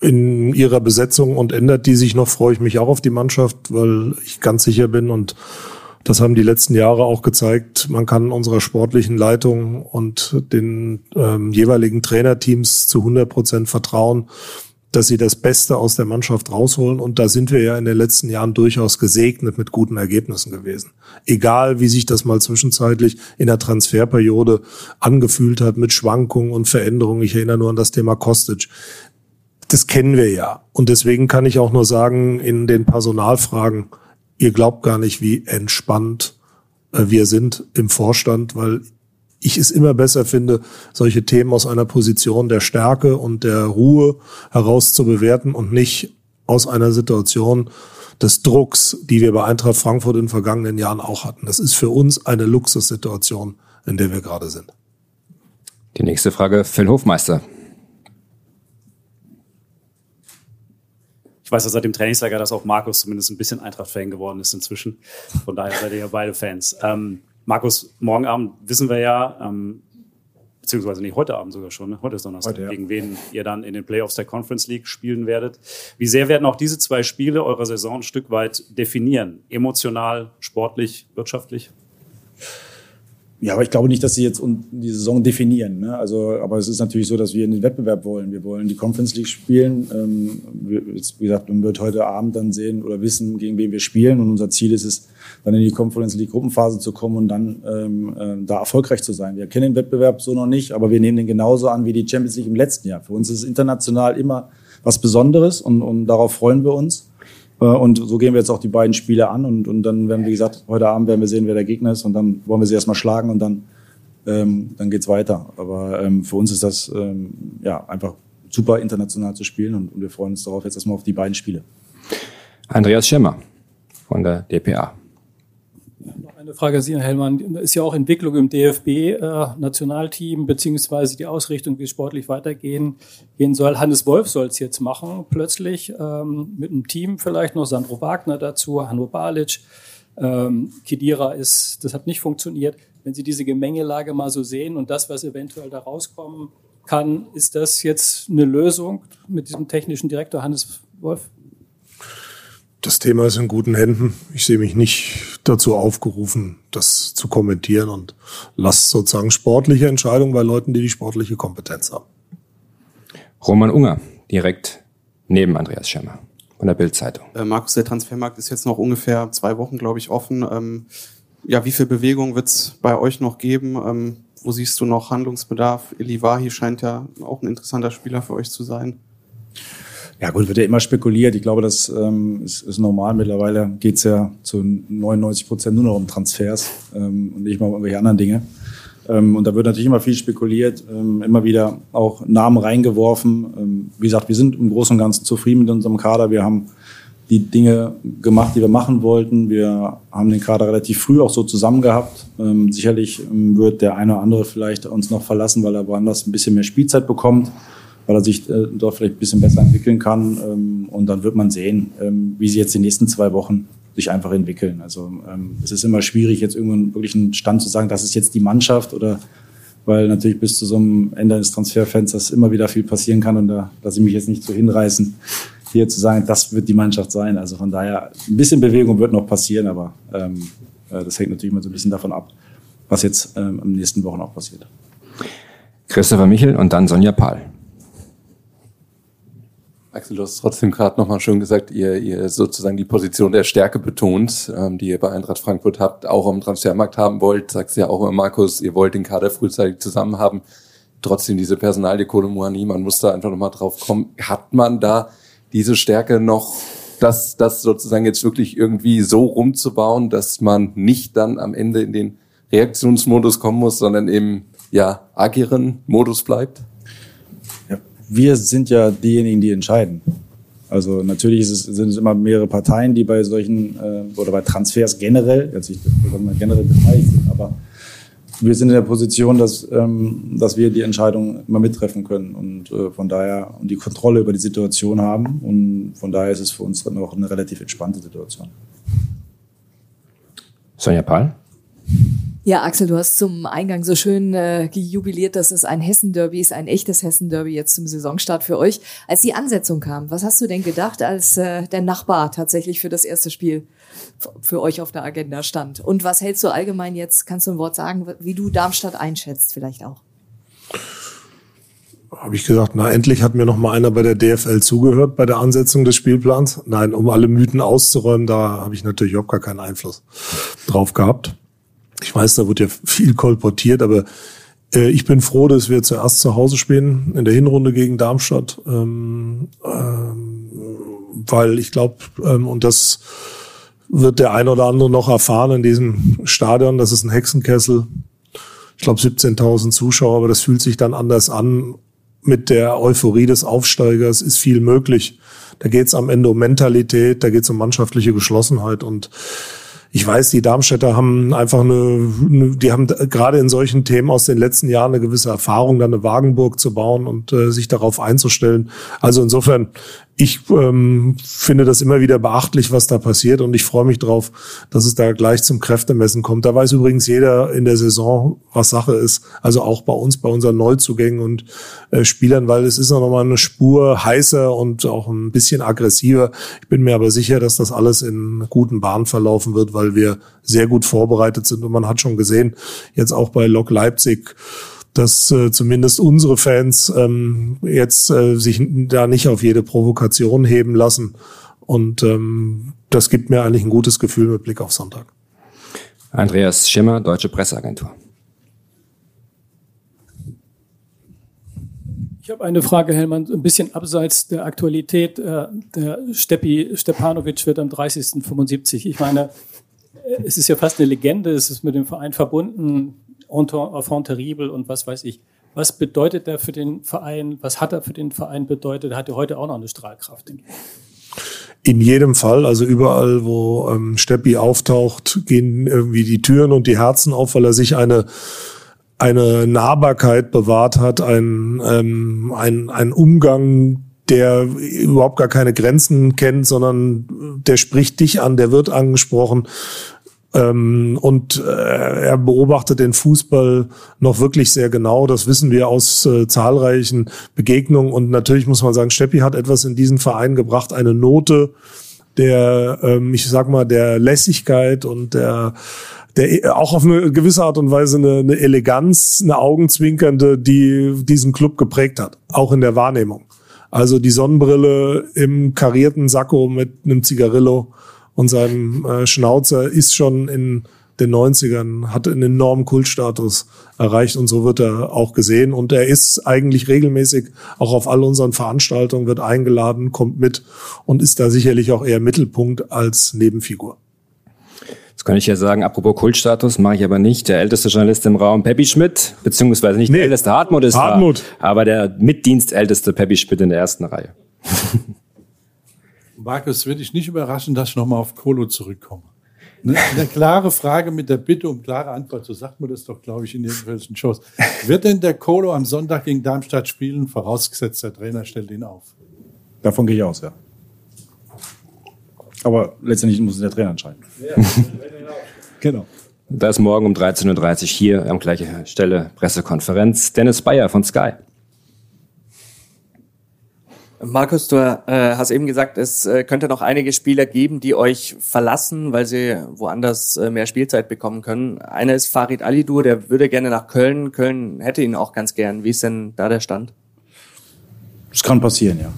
in ihrer Besetzung und ändert die sich noch, freue ich mich auch auf die Mannschaft, weil ich ganz sicher bin und das haben die letzten Jahre auch gezeigt. Man kann unserer sportlichen Leitung und den ähm, jeweiligen Trainerteams zu 100 Prozent vertrauen, dass sie das Beste aus der Mannschaft rausholen. Und da sind wir ja in den letzten Jahren durchaus gesegnet mit guten Ergebnissen gewesen. Egal, wie sich das mal zwischenzeitlich in der Transferperiode angefühlt hat mit Schwankungen und Veränderungen. Ich erinnere nur an das Thema Kostic das kennen wir ja. Und deswegen kann ich auch nur sagen, in den Personalfragen, ihr glaubt gar nicht, wie entspannt äh, wir sind im Vorstand, weil ich es immer besser finde, solche Themen aus einer Position der Stärke und der Ruhe heraus zu bewerten und nicht aus einer Situation des Drucks, die wir bei Eintracht Frankfurt in den vergangenen Jahren auch hatten. Das ist für uns eine Luxussituation, in der wir gerade sind. Die nächste Frage, Phil Hofmeister. Ich weiß ja seit dem Trainingslager, dass auch Markus zumindest ein bisschen Eintracht-Fan geworden ist inzwischen. Von daher seid ihr ja beide Fans. Ähm, Markus, morgen Abend wissen wir ja, ähm, beziehungsweise nicht heute Abend sogar schon, ne? heute ist Donnerstag, heute, ja. gegen wen ihr dann in den Playoffs der Conference League spielen werdet. Wie sehr werden auch diese zwei Spiele eurer Saison ein Stück weit definieren? Emotional, sportlich, wirtschaftlich? Ja, aber ich glaube nicht, dass sie jetzt die Saison definieren. Ne? Also, aber es ist natürlich so, dass wir in den Wettbewerb wollen. Wir wollen die Conference League spielen. Ähm, wie gesagt, man wird heute Abend dann sehen oder wissen, gegen wen wir spielen. Und unser Ziel ist es, dann in die Conference League Gruppenphase zu kommen und dann ähm, äh, da erfolgreich zu sein. Wir kennen den Wettbewerb so noch nicht, aber wir nehmen den genauso an wie die Champions League im letzten Jahr. Für uns ist es international immer was Besonderes und, und darauf freuen wir uns. Äh, und so gehen wir jetzt auch die beiden Spiele an und, und dann werden, wie gesagt, heute Abend werden wir sehen, wer der Gegner ist und dann wollen wir sie erstmal schlagen und dann, ähm, dann geht's weiter. Aber ähm, für uns ist das ähm, ja einfach super international zu spielen und, und wir freuen uns darauf jetzt erstmal auf die beiden Spiele. Andreas Schimmer von der DPA. Eine Frage an Sie, Herr Hellmann. Ist ja auch Entwicklung im DFB-Nationalteam, äh, beziehungsweise die Ausrichtung, wie es sportlich weitergehen gehen soll. Hannes Wolf soll es jetzt machen, plötzlich, ähm, mit einem Team vielleicht noch, Sandro Wagner dazu, Hanno Balic. Ähm, Kedira ist, das hat nicht funktioniert. Wenn Sie diese Gemengelage mal so sehen und das, was eventuell da rauskommen kann, ist das jetzt eine Lösung mit diesem technischen Direktor Hannes Wolf? Das Thema ist in guten Händen. Ich sehe mich nicht dazu aufgerufen, das zu kommentieren und lasse sozusagen sportliche Entscheidungen bei Leuten, die die sportliche Kompetenz haben. Roman Unger, direkt neben Andreas Schemmer von der Bild-Zeitung. Äh, Markus, der Transfermarkt ist jetzt noch ungefähr zwei Wochen, glaube ich, offen. Ähm, ja, wie viel Bewegung wird es bei euch noch geben? Ähm, wo siehst du noch Handlungsbedarf? Elivahi scheint ja auch ein interessanter Spieler für euch zu sein. Ja gut, wird ja immer spekuliert. Ich glaube, das ähm, ist, ist normal. Mittlerweile geht's ja zu 99 Prozent nur noch um Transfers ähm, und nicht mal um irgendwelche anderen Dinge. Ähm, und da wird natürlich immer viel spekuliert, ähm, immer wieder auch Namen reingeworfen. Ähm, wie gesagt, wir sind im Großen und Ganzen zufrieden mit unserem Kader. Wir haben die Dinge gemacht, die wir machen wollten. Wir haben den Kader relativ früh auch so zusammen gehabt. Ähm, sicherlich ähm, wird der eine oder andere vielleicht uns noch verlassen, weil er woanders ein bisschen mehr Spielzeit bekommt weil er sich äh, dort vielleicht ein bisschen besser entwickeln kann. Ähm, und dann wird man sehen, ähm, wie sie jetzt die nächsten zwei Wochen sich einfach entwickeln. Also ähm, es ist immer schwierig, jetzt irgendwann wirklich einen Stand zu sagen, das ist jetzt die Mannschaft oder weil natürlich bis zu so einem Ende des Transferfensters immer wieder viel passieren kann und da lasse ich mich jetzt nicht so hinreißen, hier zu sagen, das wird die Mannschaft sein. Also von daher, ein bisschen Bewegung wird noch passieren, aber ähm, äh, das hängt natürlich immer so ein bisschen davon ab, was jetzt ähm, in den nächsten Wochen auch passiert. Christopher Michel und dann Sonja Pahl. Axel, du hast trotzdem gerade nochmal schön gesagt, ihr, ihr sozusagen die Position der Stärke betont, ähm, die ihr bei Eintracht Frankfurt habt, auch am Transfermarkt haben wollt. Sagst ja auch immer, Markus, ihr wollt den Kader frühzeitig zusammen haben. Trotzdem diese Personalie Kolomuani, man muss da einfach nochmal drauf kommen. Hat man da diese Stärke noch, das, das sozusagen jetzt wirklich irgendwie so rumzubauen, dass man nicht dann am Ende in den Reaktionsmodus kommen muss, sondern im ja, agieren Modus bleibt? Wir sind ja diejenigen, die entscheiden. Also natürlich es, sind es immer mehrere Parteien, die bei solchen äh, oder bei Transfers generell, jetzt nicht generell beteiligt sind, aber wir sind in der Position, dass, ähm, dass wir die Entscheidung immer mittreffen können und äh, von daher und die Kontrolle über die Situation haben und von daher ist es für uns noch eine relativ entspannte Situation. Sonja Pahl? Ja, Axel, du hast zum Eingang so schön äh, gejubiliert, dass es ein Hessen-Derby ist, ein echtes Hessen-Derby jetzt zum Saisonstart für euch. Als die Ansetzung kam, was hast du denn gedacht, als äh, der Nachbar tatsächlich für das erste Spiel für euch auf der Agenda stand? Und was hältst du allgemein jetzt, kannst du ein Wort sagen, wie du Darmstadt einschätzt vielleicht auch? habe ich gesagt, na endlich hat mir noch mal einer bei der DFL zugehört bei der Ansetzung des Spielplans. Nein, um alle Mythen auszuräumen, da habe ich natürlich überhaupt gar keinen Einfluss drauf gehabt. Ich weiß, da wird ja viel kolportiert, aber äh, ich bin froh, dass wir zuerst zu Hause spielen in der Hinrunde gegen Darmstadt, ähm, ähm, weil ich glaube, ähm, und das wird der ein oder andere noch erfahren in diesem Stadion, das ist ein Hexenkessel. Ich glaube 17.000 Zuschauer, aber das fühlt sich dann anders an. Mit der Euphorie des Aufsteigers ist viel möglich. Da geht es am Ende um Mentalität, da geht es um mannschaftliche Geschlossenheit und ich weiß, die Darmstädter haben einfach eine, eine die haben gerade in solchen Themen aus den letzten Jahren eine gewisse Erfahrung, dann eine Wagenburg zu bauen und äh, sich darauf einzustellen. Also insofern ich ähm, finde das immer wieder beachtlich, was da passiert und ich freue mich drauf, dass es da gleich zum Kräftemessen kommt. Da weiß übrigens jeder in der Saison, was Sache ist. Also auch bei uns, bei unseren Neuzugängen und äh, Spielern, weil es ist noch mal eine Spur heißer und auch ein bisschen aggressiver. Ich bin mir aber sicher, dass das alles in guten Bahnen verlaufen wird, weil wir sehr gut vorbereitet sind und man hat schon gesehen, jetzt auch bei Lok Leipzig, dass äh, zumindest unsere Fans ähm, jetzt äh, sich da nicht auf jede Provokation heben lassen. Und ähm, das gibt mir eigentlich ein gutes Gefühl mit Blick auf Sonntag. Andreas Schimmer, Deutsche Presseagentur. Ich habe eine Frage, Hellmann, ein bisschen abseits der Aktualität. Äh, der Steppi Stepanovic wird am 30.75. Ich meine, äh, es ist ja fast eine Legende, es ist mit dem Verein verbunden. Enfant terrible und was weiß ich. Was bedeutet er für den Verein? Was hat er für den Verein bedeutet? Hat er heute auch noch eine Strahlkraft? in jedem Fall, also überall, wo ähm, Steppi auftaucht, gehen irgendwie die Türen und die Herzen auf, weil er sich eine eine Nahbarkeit bewahrt hat, ein, ähm, ein, ein Umgang, der überhaupt gar keine Grenzen kennt, sondern der spricht dich an, der wird angesprochen. Ähm, und äh, er beobachtet den Fußball noch wirklich sehr genau. Das wissen wir aus äh, zahlreichen Begegnungen. Und natürlich muss man sagen, Steppi hat etwas in diesen Verein gebracht, eine Note der, ähm, ich sag mal, der Lässigkeit und der der auch auf eine gewisse Art und Weise eine, eine Eleganz, eine Augenzwinkernde, die diesen Club geprägt hat, auch in der Wahrnehmung. Also die Sonnenbrille im karierten Sakko mit einem Zigarillo und seinem äh, Schnauzer ist schon in den 90ern, hat einen enormen Kultstatus erreicht und so wird er auch gesehen. Und er ist eigentlich regelmäßig auch auf all unseren Veranstaltungen, wird eingeladen, kommt mit und ist da sicherlich auch eher Mittelpunkt als Nebenfigur. Jetzt kann ich ja sagen, apropos Kultstatus, mache ich aber nicht. Der älteste Journalist im Raum, Peppi Schmidt, beziehungsweise nicht nee. der älteste, Hartmut ist Hartmut. da, aber der mitdienstälteste Peppi Schmidt in der ersten Reihe. Markus, würde ich nicht überraschen, dass ich nochmal auf Kolo zurückkomme. Ne? Eine klare Frage mit der Bitte um klare Antwort, so sagt man das doch, glaube ich, in irgendwelchen Shows. Wird denn der Kolo am Sonntag gegen Darmstadt spielen, vorausgesetzt der Trainer stellt ihn auf? Davon gehe ich aus, ja. Aber letztendlich muss der Trainer entscheiden. Ja, genau. Da ist morgen um 13.30 Uhr hier am gleichen Stelle Pressekonferenz. Dennis Bayer von Sky. Markus, du äh, hast eben gesagt, es äh, könnte noch einige Spieler geben, die euch verlassen, weil sie woanders äh, mehr Spielzeit bekommen können. Einer ist Farid Alidur, der würde gerne nach Köln. Köln hätte ihn auch ganz gern. Wie ist denn da der Stand? Das kann passieren, ja.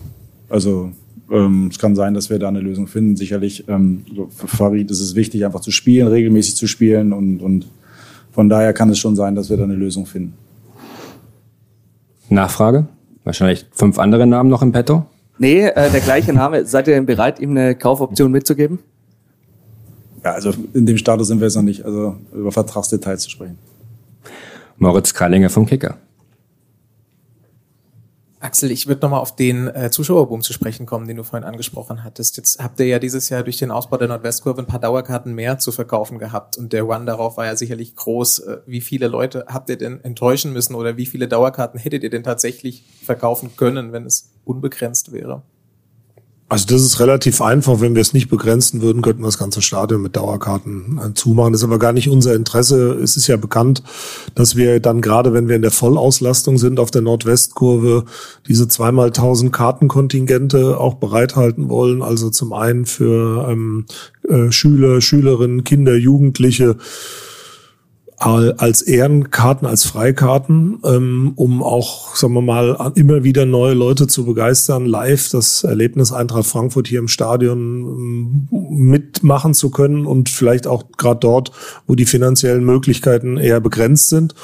Also ähm, es kann sein, dass wir da eine Lösung finden. Sicherlich ähm, für Farid ist es wichtig, einfach zu spielen, regelmäßig zu spielen und, und von daher kann es schon sein, dass wir da eine Lösung finden. Nachfrage? Wahrscheinlich fünf andere Namen noch im Petto? Nee, äh, der gleiche Name. Seid ihr denn bereit, ihm eine Kaufoption mitzugeben? Ja, also in dem Status sind wir jetzt noch nicht, also über Vertragsdetails zu sprechen. Moritz Kreilinger vom Kicker. Axel, ich würde nochmal auf den äh, Zuschauerboom zu sprechen kommen, den du vorhin angesprochen hattest. Jetzt habt ihr ja dieses Jahr durch den Ausbau der Nordwestkurve ein paar Dauerkarten mehr zu verkaufen gehabt und der Run darauf war ja sicherlich groß. Äh, wie viele Leute habt ihr denn enttäuschen müssen oder wie viele Dauerkarten hättet ihr denn tatsächlich verkaufen können, wenn es unbegrenzt wäre? Also das ist relativ einfach. Wenn wir es nicht begrenzen würden, könnten wir das ganze Stadion mit Dauerkarten äh, zumachen. Das ist aber gar nicht unser Interesse. Es ist ja bekannt, dass wir dann gerade, wenn wir in der Vollauslastung sind auf der Nordwestkurve, diese zweimal tausend Kartenkontingente auch bereithalten wollen. Also zum einen für ähm, äh, Schüler, Schülerinnen, Kinder, Jugendliche als Ehrenkarten, als Freikarten, ähm, um auch, sagen wir mal, immer wieder neue Leute zu begeistern, live das Erlebnis Eintracht Frankfurt hier im Stadion ähm, mitmachen zu können und vielleicht auch gerade dort, wo die finanziellen Möglichkeiten eher begrenzt sind.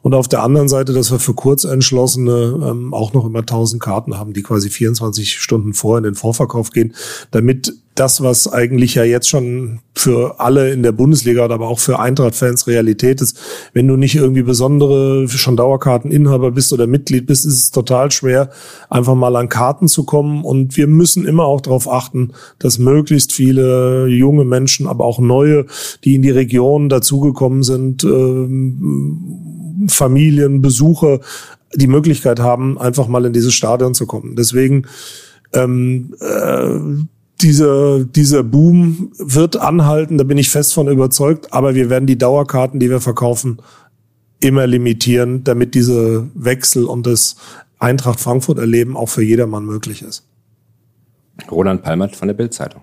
Und auf der anderen Seite, dass wir für Kurzentschlossene ähm, auch noch immer 1000 Karten haben, die quasi 24 Stunden vor in den Vorverkauf gehen, damit das, was eigentlich ja jetzt schon für alle in der Bundesliga oder aber auch für Eintracht-Fans Realität ist. Wenn du nicht irgendwie besondere schon Dauerkarteninhaber bist oder Mitglied bist, ist es total schwer, einfach mal an Karten zu kommen. Und wir müssen immer auch darauf achten, dass möglichst viele junge Menschen, aber auch neue, die in die Region dazugekommen sind, ähm, Familien, Besucher, die Möglichkeit haben, einfach mal in dieses Stadion zu kommen. Deswegen ähm, äh, dieser, dieser Boom wird anhalten, da bin ich fest von überzeugt, aber wir werden die Dauerkarten, die wir verkaufen, immer limitieren, damit diese Wechsel und das Eintracht Frankfurt erleben auch für jedermann möglich ist. Roland Palmert von der Bildzeitung.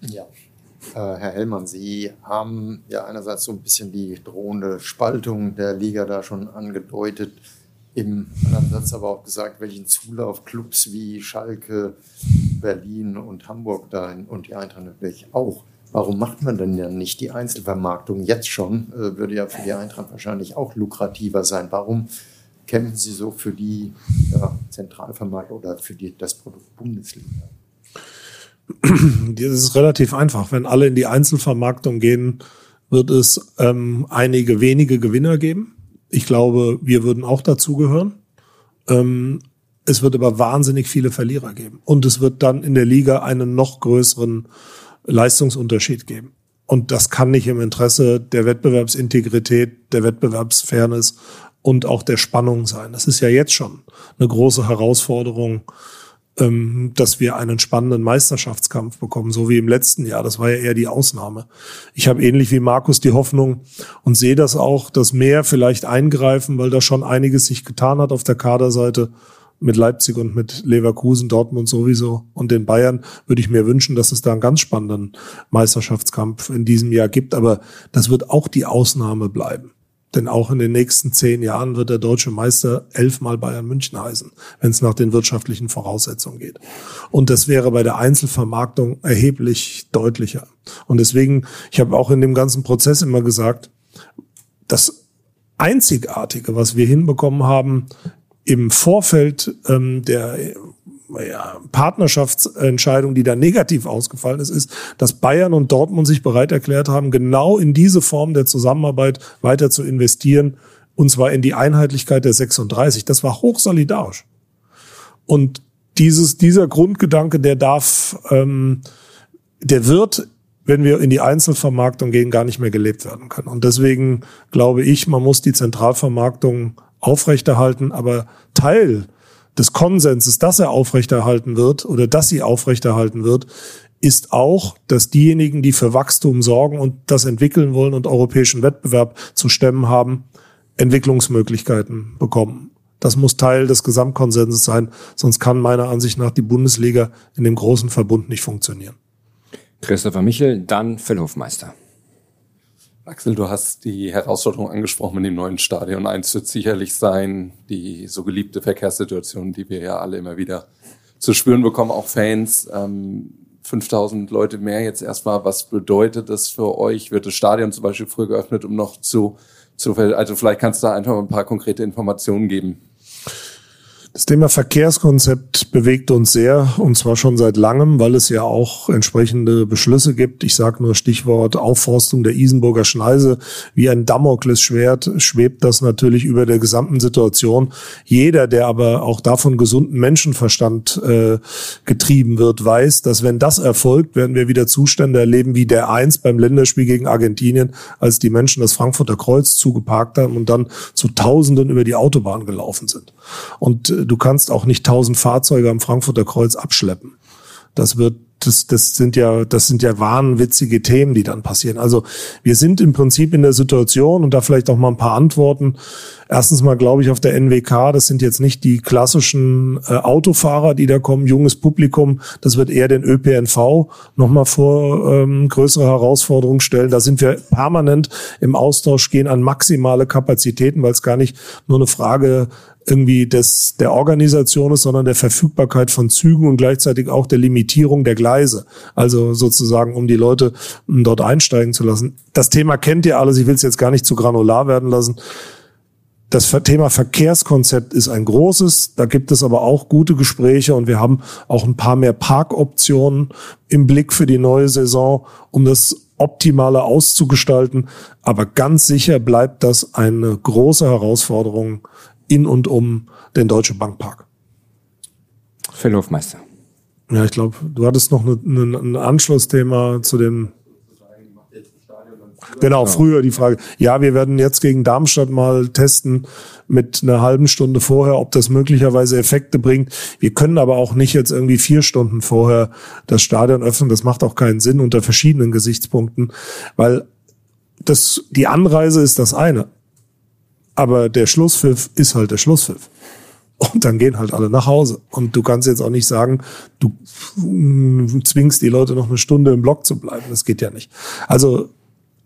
Ja. Äh, Herr Hellmann, Sie haben ja einerseits so ein bisschen die drohende Spaltung der Liga da schon angedeutet im anderen Satz aber auch gesagt, welchen Zulauf Clubs wie Schalke, Berlin und Hamburg da und die Eintracht natürlich auch. Warum macht man denn ja nicht die Einzelvermarktung jetzt schon? Äh, würde ja für die Eintracht wahrscheinlich auch lukrativer sein. Warum kämpfen Sie so für die ja, Zentralvermarktung oder für die, das Produkt Bundesliga? Das ist relativ einfach. Wenn alle in die Einzelvermarktung gehen, wird es ähm, einige wenige Gewinner geben ich glaube, wir würden auch dazugehören. Ähm, Es wird aber wahnsinnig viele Verlierer geben. Und es wird dann in der Liga einen noch größeren Leistungsunterschied geben. Und das kann nicht im Interesse der Wettbewerbsintegrität, der Wettbewerbsfairness und auch der Spannung sein. Das ist ja jetzt schon eine große Herausforderung, ähm, dass wir einen spannenden Meisterschaftskampf bekommen, so wie im letzten Jahr. Das war ja eher die Ausnahme. Ich habe ähnlich wie Markus die Hoffnung und sehe das auch, dass mehr vielleicht eingreifen, weil da schon einiges sich getan hat auf der Kaderseite mit Leipzig und mit Leverkusen, Dortmund sowieso und den Bayern würde ich mir wünschen, dass es da einen ganz spannenden Meisterschaftskampf in diesem Jahr gibt. Aber das wird auch die Ausnahme bleiben. Denn auch in den nächsten zehn Jahren wird der deutsche Meister elfmal Bayern München heißen, wenn es nach den wirtschaftlichen Voraussetzungen geht. Und das wäre bei der Einzelvermarktung erheblich deutlicher. Und deswegen, ich habe auch in dem ganzen Prozess immer gesagt, das Einzigartige, was wir hinbekommen haben, im Vorfeld ähm, der ja, Partnerschaftsentscheidung, die da negativ ausgefallen ist, ist, dass Bayern und Dortmund sich bereit erklärt haben, genau in diese Form der Zusammenarbeit weiter zu investieren, und zwar in die Einheitlichkeit der 36. Das war hochsolidarisch. Und dieses, dieser Grundgedanke, der darf, ähm, der wird, wenn wir in die Einzelvermarktung gehen, gar nicht mehr gelebt werden können. Und deswegen glaube ich, man muss die Zentralvermarktung aufrechterhalten, aber Teil des Konsenses, dass er aufrechterhalten wird oder dass sie aufrechterhalten wird, ist auch, dass diejenigen, die für Wachstum sorgen und das entwickeln wollen und europäischen Wettbewerb zu stemmen haben, Entwicklungsmöglichkeiten bekommen. Das muss Teil des Gesamtkonsenses sein, sonst kann meiner Ansicht nach die Bundesliga in dem großen Verbund nicht funktionieren. Christopher Michel, dann Phil Hofmeister. Axel, du hast die Herausforderung angesprochen mit dem neuen Stadion. Eins wird sicherlich sein, die so geliebte Verkehrssituation, die wir ja alle immer wieder zu spüren bekommen, auch Fans. Ähm, 5000 Leute mehr jetzt erstmal. Was bedeutet das für euch? Wird das Stadion zum Beispiel früh geöffnet, um noch zu, zu also vielleicht kannst du da einfach ein paar konkrete Informationen geben. Das Thema Verkehrskonzept bewegt uns sehr und zwar schon seit langem, weil es ja auch entsprechende Beschlüsse gibt. Ich sage nur Stichwort Aufforstung der Isenburger Schneise. Wie ein Damoklesschwert schwebt das natürlich über der gesamten Situation. Jeder, der aber auch davon gesunden Menschenverstand äh, getrieben wird, weiß, dass wenn das erfolgt, werden wir wieder Zustände erleben wie der eins beim Länderspiel gegen Argentinien, als die Menschen das Frankfurter Kreuz zugeparkt haben und dann zu Tausenden über die Autobahn gelaufen sind. Und äh, du kannst auch nicht tausend Fahrzeuge am Frankfurter Kreuz abschleppen. Das wird das, das sind ja, das sind ja wahnwitzige Themen, die dann passieren. Also wir sind im Prinzip in der Situation und da vielleicht auch mal ein paar Antworten. Erstens mal glaube ich auf der NWK, das sind jetzt nicht die klassischen äh, Autofahrer, die da kommen, junges Publikum. Das wird eher den ÖPNV nochmal vor ähm, größere Herausforderungen stellen. Da sind wir permanent im Austausch, gehen an maximale Kapazitäten, weil es gar nicht nur eine Frage irgendwie des, der Organisation ist, sondern der Verfügbarkeit von Zügen und gleichzeitig auch der Limitierung der Gleise. Also sozusagen, um die Leute dort einsteigen zu lassen. Das Thema kennt ihr alles. Ich will es jetzt gar nicht zu granular werden lassen. Das Thema Verkehrskonzept ist ein großes. Da gibt es aber auch gute Gespräche und wir haben auch ein paar mehr Parkoptionen im Blick für die neue Saison, um das optimaler auszugestalten. Aber ganz sicher bleibt das eine große Herausforderung in und um den Deutsche Bankpark. Phil Hofmeister. Ja, ich glaube, du hattest noch ein ne, ne, ne Anschlussthema zu dem. Genau, früher die Frage. Ja, wir werden jetzt gegen Darmstadt mal testen mit einer halben Stunde vorher, ob das möglicherweise Effekte bringt. Wir können aber auch nicht jetzt irgendwie vier Stunden vorher das Stadion öffnen. Das macht auch keinen Sinn unter verschiedenen Gesichtspunkten, weil das, die Anreise ist das eine. Aber der Schlusspfiff ist halt der Schlusspfiff. Und dann gehen halt alle nach Hause. Und du kannst jetzt auch nicht sagen, du zwingst die Leute noch eine Stunde im Block zu bleiben. Das geht ja nicht. Also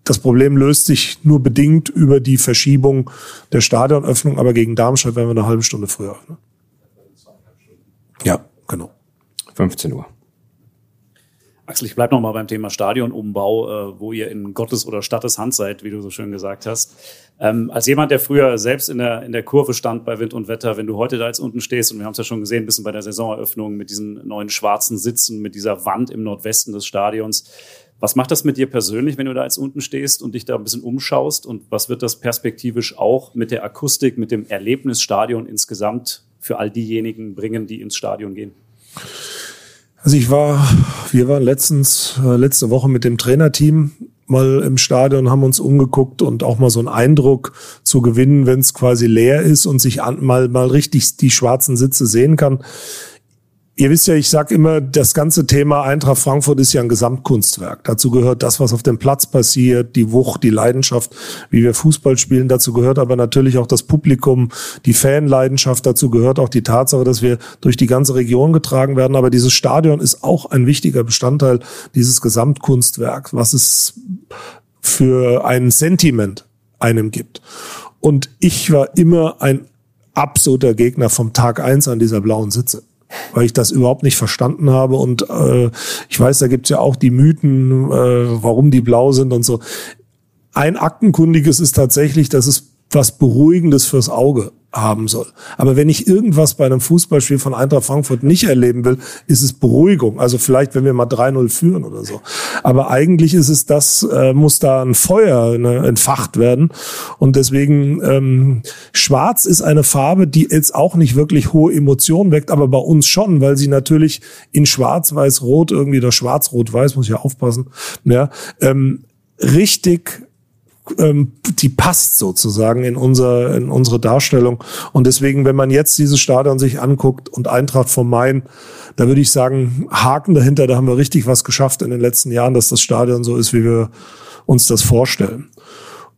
das Problem löst sich nur bedingt über die Verschiebung der Stadionöffnung, aber gegen Darmstadt werden wir eine halbe Stunde früher. Ne? Ja, genau. 15 Uhr. Axel, ich bleibe nochmal beim Thema Stadionumbau, äh, wo ihr in Gottes oder Stattes Hand seid, wie du so schön gesagt hast. Ähm, als jemand, der früher selbst in der, in der Kurve stand bei Wind und Wetter, wenn du heute da jetzt unten stehst, und wir haben es ja schon gesehen, ein bisschen bei der Saisoneröffnung mit diesen neuen schwarzen Sitzen, mit dieser Wand im Nordwesten des Stadions, was macht das mit dir persönlich, wenn du da jetzt unten stehst und dich da ein bisschen umschaust? Und was wird das perspektivisch auch mit der Akustik, mit dem Erlebnisstadion insgesamt für all diejenigen bringen, die ins Stadion gehen? Also ich war, wir waren letztens, äh, letzte Woche mit dem Trainerteam mal im Stadion, haben uns umgeguckt und auch mal so einen Eindruck zu gewinnen, wenn es quasi leer ist und sich an, mal, mal richtig die schwarzen Sitze sehen kann. Ihr wisst ja, ich sage immer, das ganze Thema Eintracht Frankfurt ist ja ein Gesamtkunstwerk. Dazu gehört das, was auf dem Platz passiert, die Wucht, die Leidenschaft, wie wir Fußball spielen. Dazu gehört aber natürlich auch das Publikum, die Fanleidenschaft. Dazu gehört auch die Tatsache, dass wir durch die ganze Region getragen werden. Aber dieses Stadion ist auch ein wichtiger Bestandteil dieses Gesamtkunstwerks, was es für ein Sentiment einem gibt. Und ich war immer ein absoluter Gegner vom Tag eins an dieser blauen Sitze weil ich das überhaupt nicht verstanden habe. Und äh, ich weiß, da gibt's ja auch die Mythen, äh, warum die blau sind und so. Ein Aktenkundiges ist tatsächlich, dass es was Beruhigendes fürs Auge haben soll. Aber wenn ich irgendwas bei einem Fußballspiel von Eintracht Frankfurt nicht erleben will, ist es Beruhigung. Also vielleicht, wenn wir mal 3-0 führen oder so. Aber eigentlich ist es das, äh, muss da ein Feuer ne, entfacht werden. Und deswegen, ähm, schwarz ist eine Farbe, die jetzt auch nicht wirklich hohe Emotionen weckt, aber bei uns schon, weil sie natürlich in schwarz-weiß-rot irgendwie, oder schwarz-rot-weiß, muss ich ja aufpassen, ja, ähm, richtig ähm, die passt sozusagen in, unser, in unsere Darstellung. Und deswegen, wenn man jetzt dieses Stadion sich anguckt und Eintracht vom Main, da würde ich sagen, Haken dahinter, da haben wir richtig was geschafft in den letzten Jahren, dass das Stadion so ist, wie wir uns das vorstellen.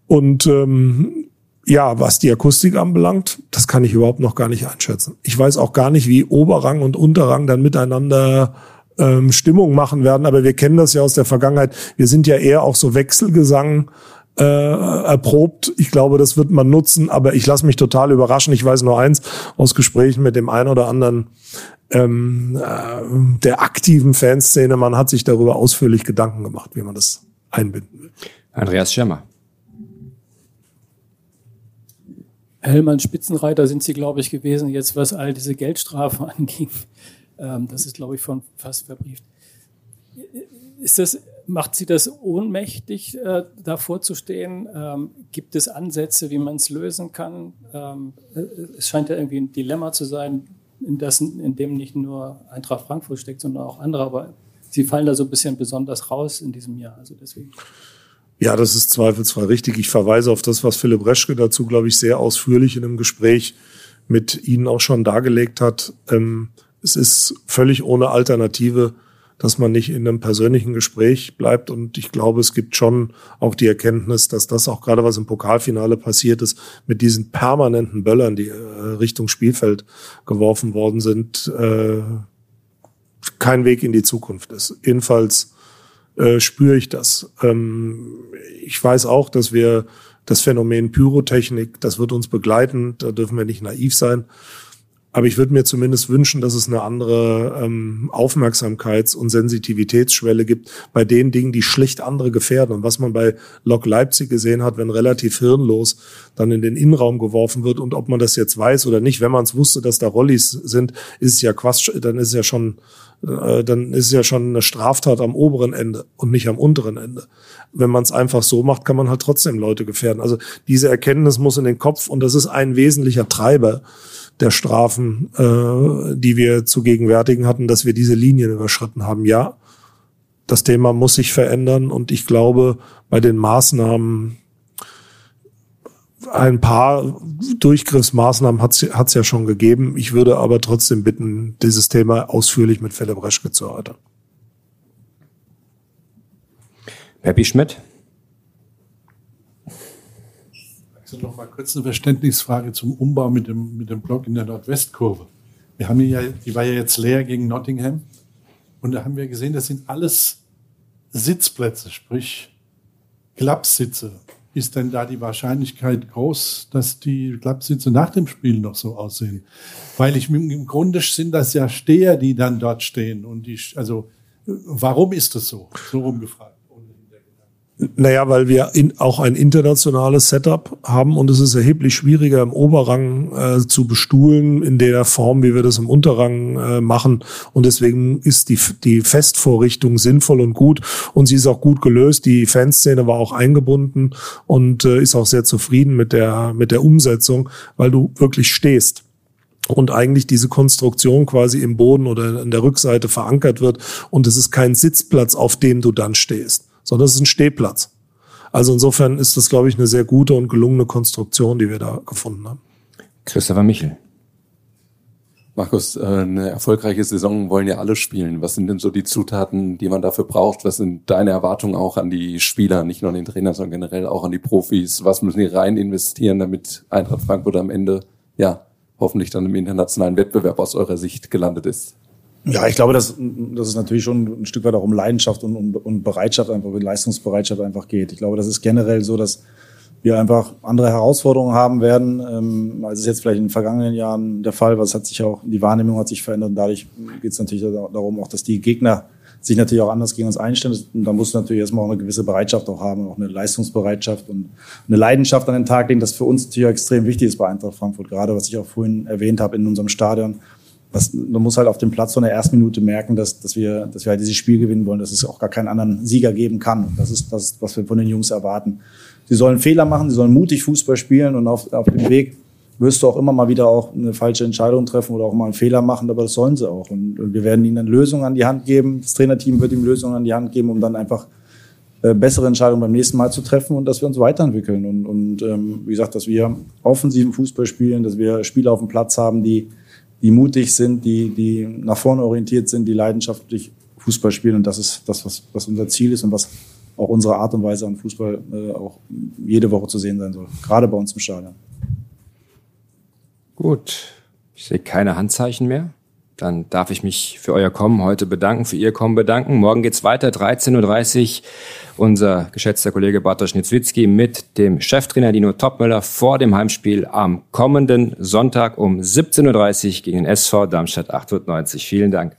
Und ähm, ja, was die Akustik anbelangt, das kann ich überhaupt noch gar nicht einschätzen. Ich weiß auch gar nicht, wie Oberrang und Unterrang dann miteinander ähm, Stimmung machen werden, aber wir kennen das ja aus der Vergangenheit. Wir sind ja eher auch so Wechselgesang äh, erprobt. Ich glaube, das wird man nutzen, aber ich lasse mich total überraschen. Ich weiß nur eins aus Gesprächen mit dem einen oder anderen ähm, äh, der aktiven Fanszene, man hat sich darüber ausführlich Gedanken gemacht, wie man das einbinden will. Andreas Schirmer. Hellmann Spitzenreiter sind Sie, glaube ich, gewesen, jetzt was all diese Geldstrafen anging. Ähm, das ist, glaube ich, von fast verbrieft. Ist das macht sie das ohnmächtig, äh, davor zu stehen? Ähm, gibt es Ansätze, wie man es lösen kann? Ähm, äh, es scheint ja irgendwie ein Dilemma zu sein, in, das, in dem nicht nur Eintracht Frankfurt steckt, sondern auch andere. Aber sie fallen da so ein bisschen besonders raus in diesem Jahr. Also deswegen. Ja, das ist zweifelsfrei richtig. Ich verweise auf das, was Philipp Reschke dazu, glaube ich, sehr ausführlich in einem Gespräch mit Ihnen auch schon dargelegt hat. Ähm, es ist völlig ohne Alternative dass man nicht in einem persönlichen Gespräch bleibt. Und ich glaube, es gibt schon auch die Erkenntnis, dass das auch gerade was im Pokalfinale passiert ist, mit diesen permanenten Böllern, die äh, Richtung Spielfeld geworfen worden sind, äh, kein Weg in die Zukunft ist. Jedenfalls äh, spüre ich das. Ähm, ich weiß auch, dass wir das Phänomen Pyrotechnik, das wird uns begleiten, da dürfen wir nicht naiv sein. Aber ich würde mir zumindest wünschen, dass es eine andere ähm, Aufmerksamkeits- und Sensitivitätsschwelle gibt bei den Dingen, die schlicht andere gefährden. Und was man bei Lok Leipzig gesehen hat, wenn relativ hirnlos dann in den Innenraum geworfen wird und ob man das jetzt weiß oder nicht, wenn man es wusste, dass da Rollis sind, ist es ja Quatsch, dann ist es ja schon, äh, dann ist es ja schon eine Straftat am oberen Ende und nicht am unteren Ende. Wenn man es einfach so macht, kann man halt trotzdem Leute gefährden. Also diese Erkenntnis muss in den Kopf und das ist ein wesentlicher Treiber der Strafen, äh, die wir zu gegenwärtigen hatten, dass wir diese Linien überschritten haben. Ja, das Thema muss sich verändern und ich glaube, bei den Maßnahmen, ein paar Durchgriffsmaßnahmen hat es ja schon gegeben. Ich würde aber trotzdem bitten, dieses Thema ausführlich mit Philipp Reschke zu erörtern. Peppi Schmidt. Also noch mal kurz eine Verständnisfrage zum Umbau mit dem, mit dem Block in der Nordwestkurve. Wir haben ja, die war ja jetzt leer gegen Nottingham. Und da haben wir gesehen, das sind alles Sitzplätze, sprich Klappsitze. Ist denn da die Wahrscheinlichkeit groß, dass die Klappsitze nach dem Spiel noch so aussehen? Weil ich im Grunde sind das ja Steher, die dann dort stehen. Und die, also, warum ist das so? So rumgefragt. Naja, weil wir in, auch ein internationales Setup haben und es ist erheblich schwieriger im Oberrang äh, zu bestuhlen in der Form, wie wir das im Unterrang äh, machen. Und deswegen ist die, die Festvorrichtung sinnvoll und gut und sie ist auch gut gelöst. Die Fanszene war auch eingebunden und äh, ist auch sehr zufrieden mit der, mit der Umsetzung, weil du wirklich stehst. und eigentlich diese Konstruktion quasi im Boden oder in der Rückseite verankert wird und es ist kein Sitzplatz, auf dem du dann stehst, sondern es ist ein Stehplatz. Also insofern ist das, glaube ich, eine sehr gute und gelungene Konstruktion, die wir da gefunden haben. Christopher Michel. Markus, äh, eine erfolgreiche Saison wollen ja alle spielen. Was sind denn so die Zutaten, die man dafür braucht? Was sind deine Erwartungen auch an die Spieler, nicht nur an den Trainer, sondern generell auch an die Profis? Was müssen die rein investieren, damit Eintracht Frankfurt am Ende, ja, hoffentlich dann im internationalen Wettbewerb aus eurer Sicht gelandet ist? Ja, ich glaube, dass, dass es natürlich schon ein Stück weit auch um Leidenschaft und, und, und Bereitschaft einfach, um Leistungsbereitschaft einfach geht. Ich glaube, das ist generell so, dass wir einfach andere Herausforderungen haben werden, ähm, als es jetzt vielleicht in den vergangenen Jahren der Fall war. Es hat sich auch, die Wahrnehmung hat sich verändert und dadurch geht es natürlich darum, auch, dass die Gegner sich natürlich auch anders gegen uns einstellen. Und da muss natürlich erstmal auch eine gewisse Bereitschaft auch haben, auch eine Leistungsbereitschaft und eine Leidenschaft an den Tag legen, das für uns natürlich auch extrem wichtig ist bei Eintracht Frankfurt, gerade was ich auch vorhin erwähnt habe in unserem Stadion. Das, man muss halt auf dem Platz von der ersten Minute merken, dass, dass, wir, dass wir halt dieses Spiel gewinnen wollen, dass es auch gar keinen anderen Sieger geben kann. Das ist das, was wir von den Jungs erwarten. Sie sollen Fehler machen, sie sollen mutig Fußball spielen und auf, auf dem Weg wirst du auch immer mal wieder auch eine falsche Entscheidung treffen oder auch mal einen Fehler machen, aber das sollen sie auch. Und, und wir werden ihnen Lösungen an die Hand geben. Das Trainerteam wird ihm Lösungen an die Hand geben, um dann einfach äh, bessere Entscheidungen beim nächsten Mal zu treffen und dass wir uns weiterentwickeln. Und, und ähm, wie gesagt, dass wir offensiven Fußball spielen, dass wir Spieler auf dem Platz haben, die, die mutig sind, die, die nach vorne orientiert sind, die leidenschaftlich Fußball spielen. Und das ist das, was, was unser Ziel ist und was auch unsere Art und Weise an Fußball äh, auch jede Woche zu sehen sein soll. Gerade bei uns im Stadion. Gut. Ich sehe keine Handzeichen mehr. Dann darf ich mich für euer Kommen heute bedanken, für Ihr Kommen bedanken. Morgen geht's weiter, 13.30 Uhr. Unser geschätzter Kollege Bartosz Nitzwitzki mit dem Cheftrainer Dino Topmöller vor dem Heimspiel am kommenden Sonntag um 17.30 Uhr gegen den SV Darmstadt 98. Vielen Dank.